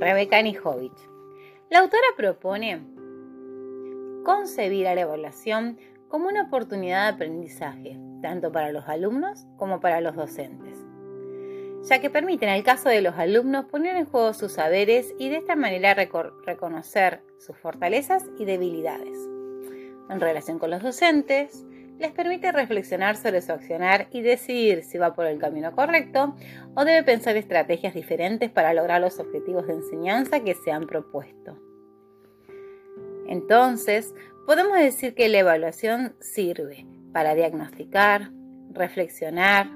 Rebecca Nijovic. La autora propone concebir a la evaluación como una oportunidad de aprendizaje, tanto para los alumnos como para los docentes, ya que permite en el caso de los alumnos poner en juego sus saberes y de esta manera reconocer sus fortalezas y debilidades. En relación con los docentes, les permite reflexionar sobre su accionar y decidir si va por el camino correcto o debe pensar estrategias diferentes para lograr los objetivos de enseñanza que se han propuesto. Entonces, podemos decir que la evaluación sirve para diagnosticar, reflexionar,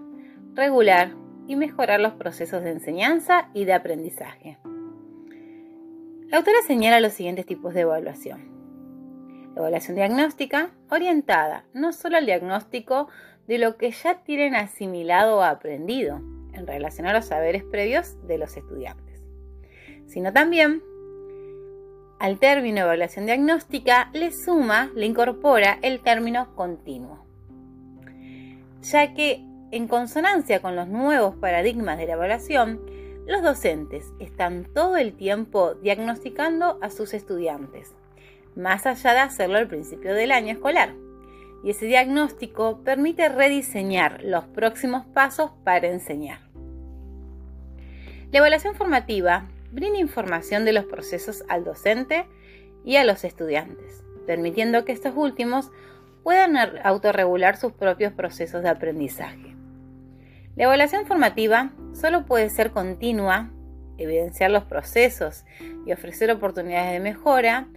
regular y mejorar los procesos de enseñanza y de aprendizaje. La autora señala los siguientes tipos de evaluación. Evaluación diagnóstica orientada no solo al diagnóstico de lo que ya tienen asimilado o aprendido en relación a los saberes previos de los estudiantes, sino también al término evaluación diagnóstica le suma, le incorpora el término continuo, ya que en consonancia con los nuevos paradigmas de la evaluación, los docentes están todo el tiempo diagnosticando a sus estudiantes más allá de hacerlo al principio del año escolar. Y ese diagnóstico permite rediseñar los próximos pasos para enseñar. La evaluación formativa brinda información de los procesos al docente y a los estudiantes, permitiendo que estos últimos puedan autorregular sus propios procesos de aprendizaje. La evaluación formativa solo puede ser continua, evidenciar los procesos y ofrecer oportunidades de mejora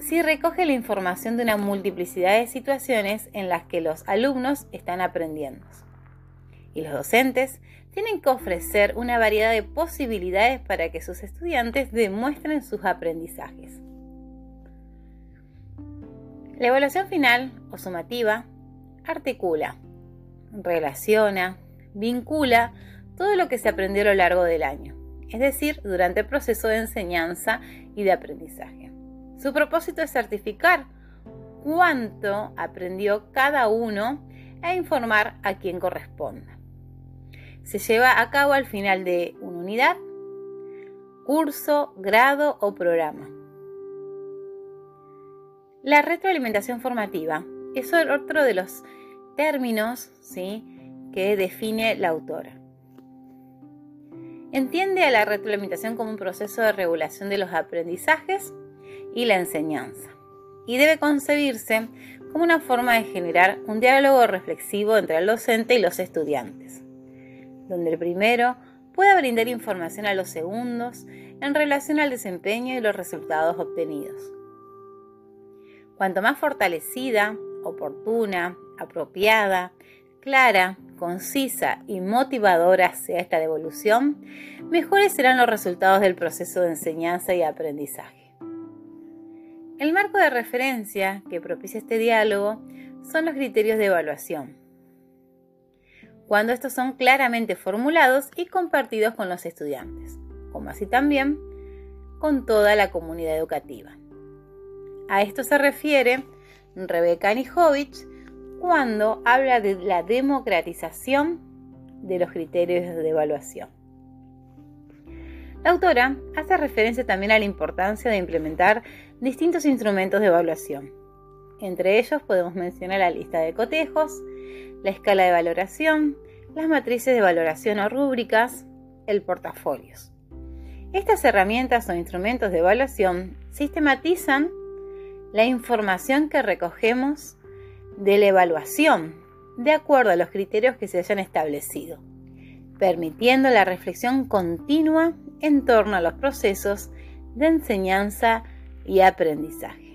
si recoge la información de una multiplicidad de situaciones en las que los alumnos están aprendiendo. Y los docentes tienen que ofrecer una variedad de posibilidades para que sus estudiantes demuestren sus aprendizajes. La evaluación final o sumativa articula, relaciona, vincula todo lo que se aprendió a lo largo del año, es decir, durante el proceso de enseñanza y de aprendizaje. Su propósito es certificar cuánto aprendió cada uno e informar a quien corresponda. Se lleva a cabo al final de una unidad, curso, grado o programa. La retroalimentación formativa es otro de los términos ¿sí? que define la autora. Entiende a la retroalimentación como un proceso de regulación de los aprendizajes y la enseñanza. Y debe concebirse como una forma de generar un diálogo reflexivo entre el docente y los estudiantes, donde el primero pueda brindar información a los segundos en relación al desempeño y los resultados obtenidos. Cuanto más fortalecida, oportuna, apropiada, clara, concisa y motivadora sea esta devolución, mejores serán los resultados del proceso de enseñanza y aprendizaje. El marco de referencia que propicia este diálogo son los criterios de evaluación, cuando estos son claramente formulados y compartidos con los estudiantes, como así también con toda la comunidad educativa. A esto se refiere Rebeca Nijovic cuando habla de la democratización de los criterios de evaluación. La autora hace referencia también a la importancia de implementar distintos instrumentos de evaluación. Entre ellos podemos mencionar la lista de cotejos, la escala de valoración, las matrices de valoración o rúbricas, el portafolios. Estas herramientas o instrumentos de evaluación sistematizan la información que recogemos de la evaluación de acuerdo a los criterios que se hayan establecido, permitiendo la reflexión continua en torno a los procesos de enseñanza y aprendizaje.